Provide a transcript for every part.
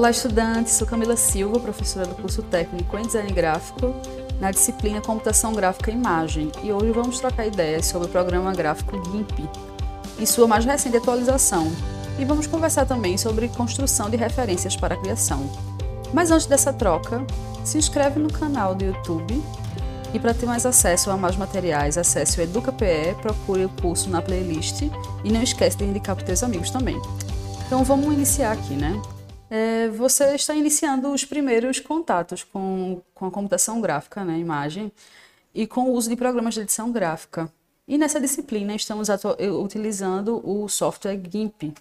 Olá, estudantes! Sou Camila Silva, professora do curso técnico em Design Gráfico, na disciplina Computação Gráfica e Imagem, e hoje vamos trocar ideias sobre o programa gráfico GIMP, em sua mais recente atualização, e vamos conversar também sobre construção de referências para a criação. Mas antes dessa troca, se inscreve no canal do YouTube e para ter mais acesso a mais materiais, acesse o EducaPE, procure o curso na playlist e não esquece de indicar para os seus amigos também. Então vamos iniciar aqui, né? É, você está iniciando os primeiros contatos com, com a computação gráfica, né, imagem, e com o uso de programas de edição gráfica. E nessa disciplina estamos utilizando o software GIMP.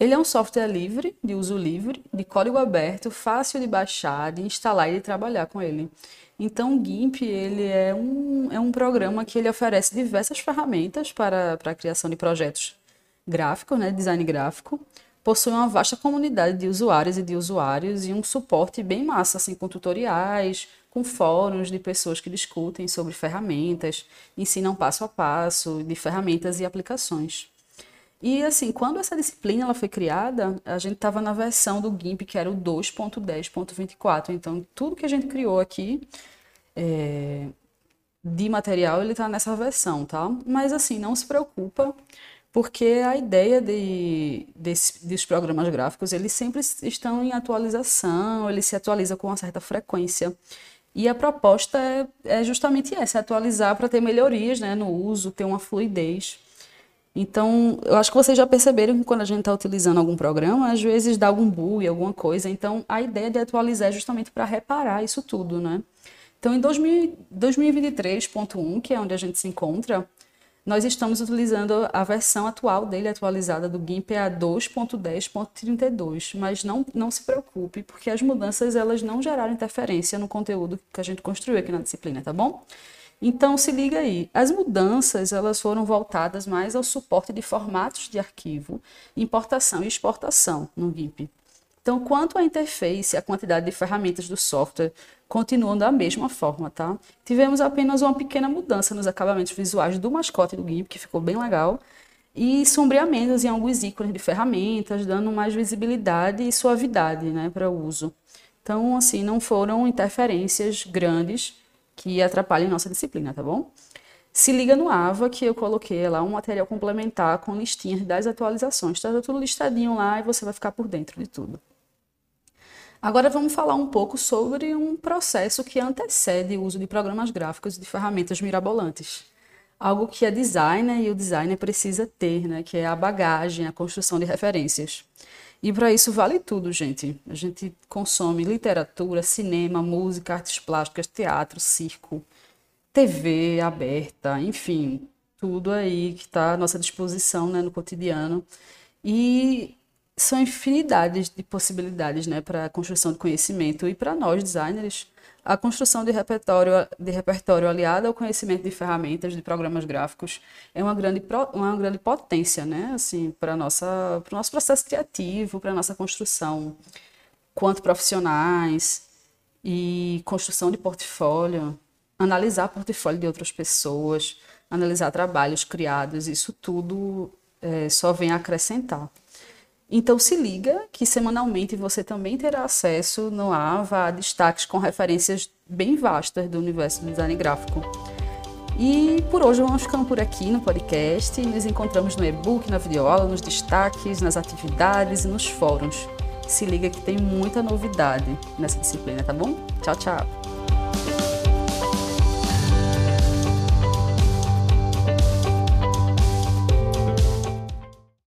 Ele é um software livre, de uso livre, de código aberto, fácil de baixar, de instalar e de trabalhar com ele. Então, o GIMP ele é, um, é um programa que ele oferece diversas ferramentas para, para a criação de projetos gráficos, né, design gráfico. Possui uma vasta comunidade de usuários e de usuários e um suporte bem massa, assim, com tutoriais, com fóruns de pessoas que discutem sobre ferramentas, ensinam passo a passo de ferramentas e aplicações. E assim, quando essa disciplina ela foi criada, a gente estava na versão do GIMP que era o 2.10.24. Então, tudo que a gente criou aqui é, de material, ele está nessa versão, tá? Mas assim, não se preocupa, porque a ideia de, dos programas gráficos, eles sempre estão em atualização, eles se atualizam com uma certa frequência. E a proposta é, é justamente essa, atualizar para ter melhorias né, no uso, ter uma fluidez. Então, eu acho que vocês já perceberam que quando a gente está utilizando algum programa, às vezes dá algum bug, alguma coisa. Então, a ideia de atualizar é justamente para reparar isso tudo, né? Então, em 2023.1, que é onde a gente se encontra, nós estamos utilizando a versão atual dele, atualizada do GIMP, a 2.10.32, mas não, não se preocupe, porque as mudanças elas não geraram interferência no conteúdo que a gente construiu aqui na disciplina, tá bom? Então, se liga aí, as mudanças elas foram voltadas mais ao suporte de formatos de arquivo, importação e exportação no GIMP. Então, quanto à interface, a quantidade de ferramentas do software continuam da mesma forma, tá? Tivemos apenas uma pequena mudança nos acabamentos visuais do mascote do GIMP, que ficou bem legal, e sombreamentos em alguns ícones de ferramentas, dando mais visibilidade e suavidade né, para o uso. Então, assim, não foram interferências grandes que atrapalhem nossa disciplina, tá bom? Se liga no AVA que eu coloquei lá um material complementar com listinhas das atualizações. Está tudo listadinho lá e você vai ficar por dentro de tudo. Agora vamos falar um pouco sobre um processo que antecede o uso de programas gráficos e de ferramentas mirabolantes. Algo que a designer e o designer precisa ter, né, que é a bagagem, a construção de referências. E para isso vale tudo, gente. A gente consome literatura, cinema, música, artes plásticas, teatro, circo, TV aberta, enfim, tudo aí que está à nossa disposição né, no cotidiano. E são infinidades de possibilidades né, para a construção de conhecimento. E para nós, designers, a construção de repertório, de repertório aliado ao conhecimento de ferramentas, de programas gráficos, é uma grande, uma grande potência, né? Assim, para o nosso processo criativo, para a nossa construção, quanto profissionais e construção de portfólio, analisar portfólio de outras pessoas, analisar trabalhos criados, isso tudo é, só vem acrescentar. Então se liga que semanalmente você também terá acesso no AVA a destaques com referências bem vastas do universo do design gráfico. E por hoje vamos ficando por aqui no podcast. Nos encontramos no e-book, na videoaula, nos destaques, nas atividades e nos fóruns. Se liga que tem muita novidade nessa disciplina, tá bom? Tchau, tchau!